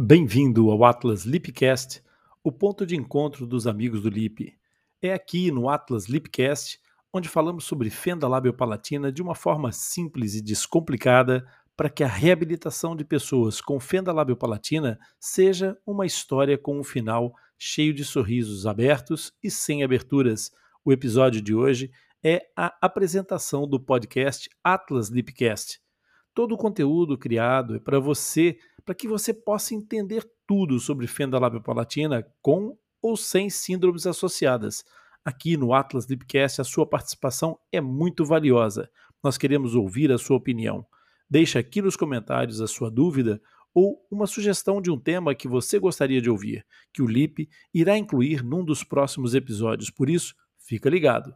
Bem-vindo ao Atlas Lipcast, o ponto de encontro dos amigos do Lip. É aqui no Atlas Lipcast onde falamos sobre fenda labiopalatina de uma forma simples e descomplicada para que a reabilitação de pessoas com fenda labiopalatina seja uma história com um final cheio de sorrisos abertos e sem aberturas. O episódio de hoje é a apresentação do podcast Atlas Lipcast. Todo o conteúdo criado é para você para que você possa entender tudo sobre fenda labiopalatina com ou sem síndromes associadas. Aqui no Atlas Lipcast, a sua participação é muito valiosa. Nós queremos ouvir a sua opinião. Deixe aqui nos comentários a sua dúvida ou uma sugestão de um tema que você gostaria de ouvir, que o Lip irá incluir num dos próximos episódios. Por isso, fica ligado.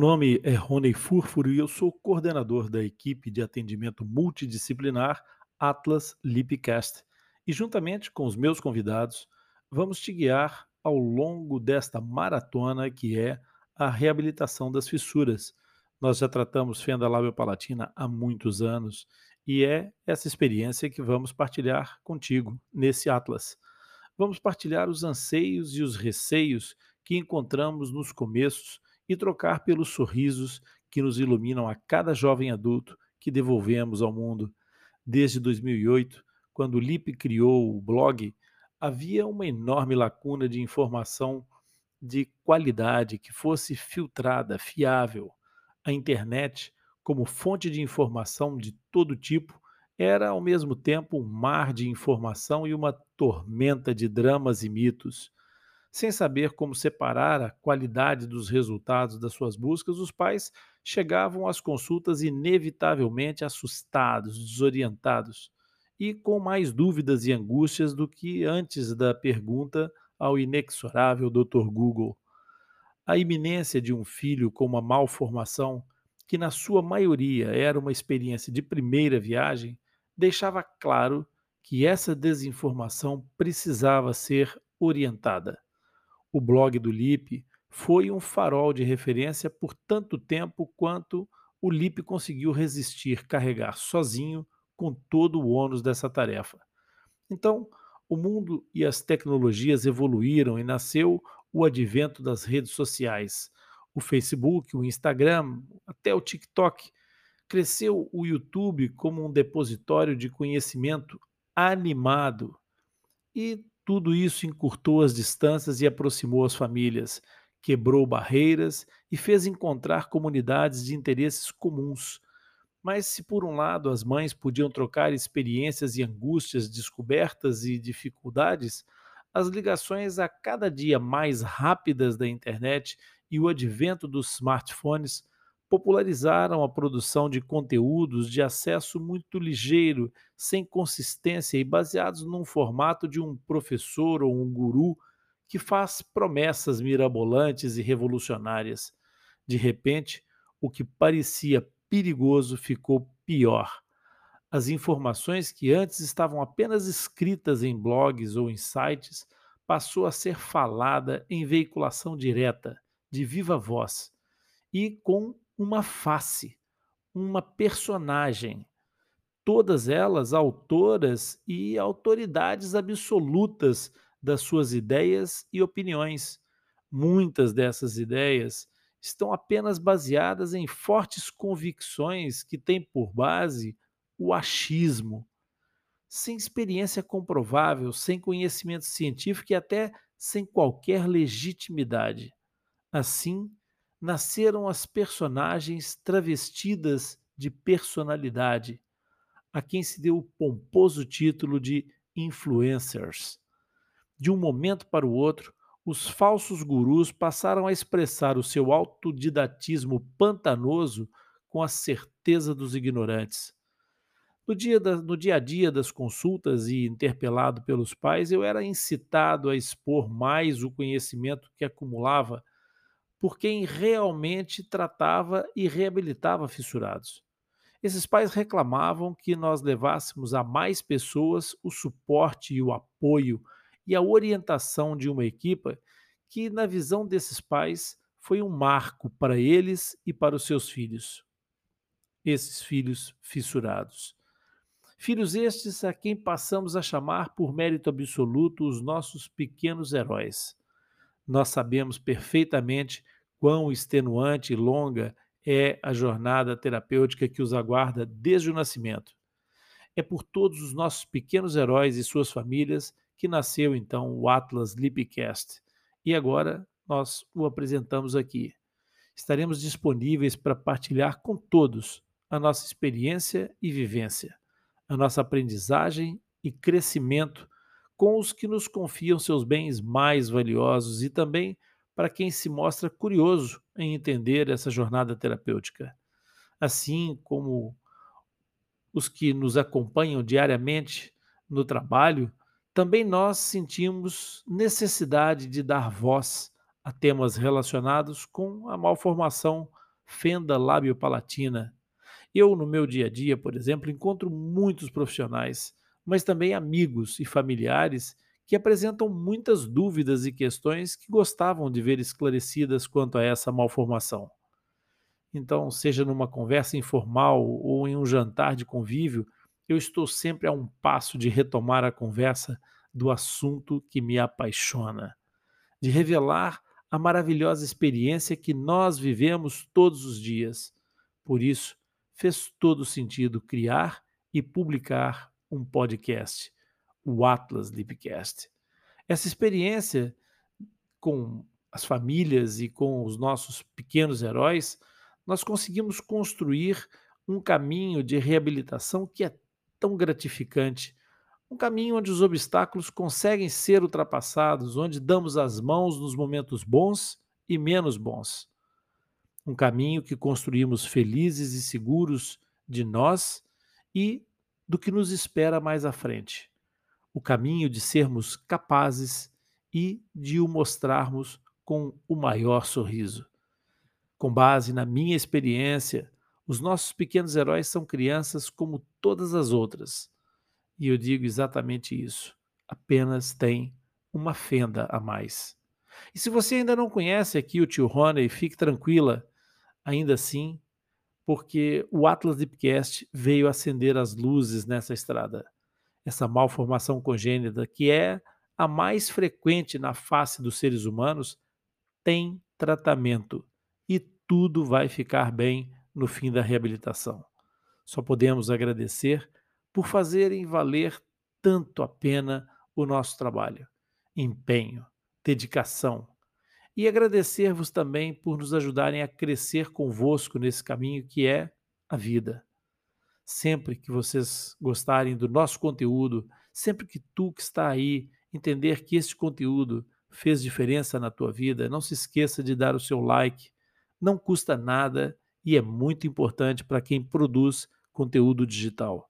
Nome é Rony Furfuro e eu sou coordenador da equipe de atendimento multidisciplinar Atlas Lipcast. E juntamente com os meus convidados, vamos te guiar ao longo desta maratona que é a reabilitação das fissuras. Nós já tratamos fenda labiopalatina há muitos anos e é essa experiência que vamos partilhar contigo nesse Atlas. Vamos partilhar os anseios e os receios que encontramos nos começos e trocar pelos sorrisos que nos iluminam a cada jovem adulto que devolvemos ao mundo. Desde 2008, quando o Lip criou o blog, havia uma enorme lacuna de informação de qualidade que fosse filtrada, fiável. A internet, como fonte de informação de todo tipo, era ao mesmo tempo um mar de informação e uma tormenta de dramas e mitos. Sem saber como separar a qualidade dos resultados das suas buscas, os pais chegavam às consultas inevitavelmente assustados, desorientados e com mais dúvidas e angústias do que antes da pergunta ao inexorável Dr. Google. A iminência de um filho com uma malformação, que na sua maioria era uma experiência de primeira viagem, deixava claro que essa desinformação precisava ser orientada o blog do Lip foi um farol de referência por tanto tempo quanto o Lip conseguiu resistir carregar sozinho com todo o ônus dessa tarefa. Então, o mundo e as tecnologias evoluíram e nasceu o advento das redes sociais. O Facebook, o Instagram, até o TikTok. Cresceu o YouTube como um depositório de conhecimento animado. E tudo isso encurtou as distâncias e aproximou as famílias, quebrou barreiras e fez encontrar comunidades de interesses comuns. Mas se por um lado as mães podiam trocar experiências e angústias, descobertas e dificuldades, as ligações a cada dia mais rápidas da internet e o advento dos smartphones popularizaram a produção de conteúdos de acesso muito ligeiro, sem consistência e baseados num formato de um professor ou um guru que faz promessas mirabolantes e revolucionárias. De repente, o que parecia perigoso ficou pior. As informações que antes estavam apenas escritas em blogs ou em sites passou a ser falada em veiculação direta, de viva voz, e com uma face, uma personagem, todas elas autoras e autoridades absolutas das suas ideias e opiniões. Muitas dessas ideias estão apenas baseadas em fortes convicções que têm por base o achismo. sem experiência comprovável, sem conhecimento científico e até sem qualquer legitimidade. Assim, nasceram as personagens travestidas de personalidade, a quem se deu o pomposo título de influencers. De um momento para o outro, os falsos gurus passaram a expressar o seu autodidatismo pantanoso com a certeza dos ignorantes. No dia, da, no dia a dia das consultas e interpelado pelos pais, eu era incitado a expor mais o conhecimento que acumulava por quem realmente tratava e reabilitava fissurados. Esses pais reclamavam que nós levássemos a mais pessoas o suporte e o apoio e a orientação de uma equipa que, na visão desses pais, foi um marco para eles e para os seus filhos. Esses filhos fissurados. Filhos estes a quem passamos a chamar por mérito absoluto os nossos pequenos heróis. Nós sabemos perfeitamente quão extenuante e longa é a jornada terapêutica que os aguarda desde o nascimento. É por todos os nossos pequenos heróis e suas famílias que nasceu então o Atlas Lipcast. E agora nós o apresentamos aqui. Estaremos disponíveis para partilhar com todos a nossa experiência e vivência, a nossa aprendizagem e crescimento com os que nos confiam seus bens mais valiosos e também para quem se mostra curioso em entender essa jornada terapêutica. Assim como os que nos acompanham diariamente no trabalho, também nós sentimos necessidade de dar voz a temas relacionados com a malformação fenda lábio-palatina. Eu, no meu dia a dia, por exemplo, encontro muitos profissionais, mas também amigos e familiares que apresentam muitas dúvidas e questões que gostavam de ver esclarecidas quanto a essa malformação. Então, seja numa conversa informal ou em um jantar de convívio, eu estou sempre a um passo de retomar a conversa do assunto que me apaixona, de revelar a maravilhosa experiência que nós vivemos todos os dias. Por isso, fez todo sentido criar e publicar um podcast o Atlas Lipcast. Essa experiência com as famílias e com os nossos pequenos heróis, nós conseguimos construir um caminho de reabilitação que é tão gratificante. Um caminho onde os obstáculos conseguem ser ultrapassados, onde damos as mãos nos momentos bons e menos bons. Um caminho que construímos felizes e seguros de nós e do que nos espera mais à frente o caminho de sermos capazes e de o mostrarmos com o maior sorriso. Com base na minha experiência, os nossos pequenos heróis são crianças como todas as outras. E eu digo exatamente isso. Apenas tem uma fenda a mais. E se você ainda não conhece aqui o tio Rony, fique tranquila, ainda assim, porque o Atlas Deepcast veio acender as luzes nessa estrada essa malformação congênita, que é a mais frequente na face dos seres humanos, tem tratamento e tudo vai ficar bem no fim da reabilitação. Só podemos agradecer por fazerem valer tanto a pena o nosso trabalho, empenho, dedicação. E agradecer-vos também por nos ajudarem a crescer convosco nesse caminho que é a vida sempre que vocês gostarem do nosso conteúdo, sempre que tu que está aí entender que este conteúdo fez diferença na tua vida, não se esqueça de dar o seu like. Não custa nada e é muito importante para quem produz conteúdo digital.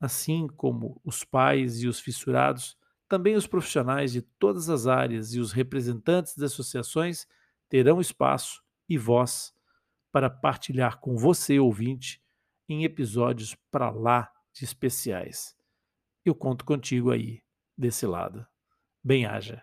Assim como os pais e os fissurados, também os profissionais de todas as áreas e os representantes das associações terão espaço e voz para partilhar com você, ouvinte, em episódios para lá de especiais. Eu conto contigo aí, desse lado. Bem-haja.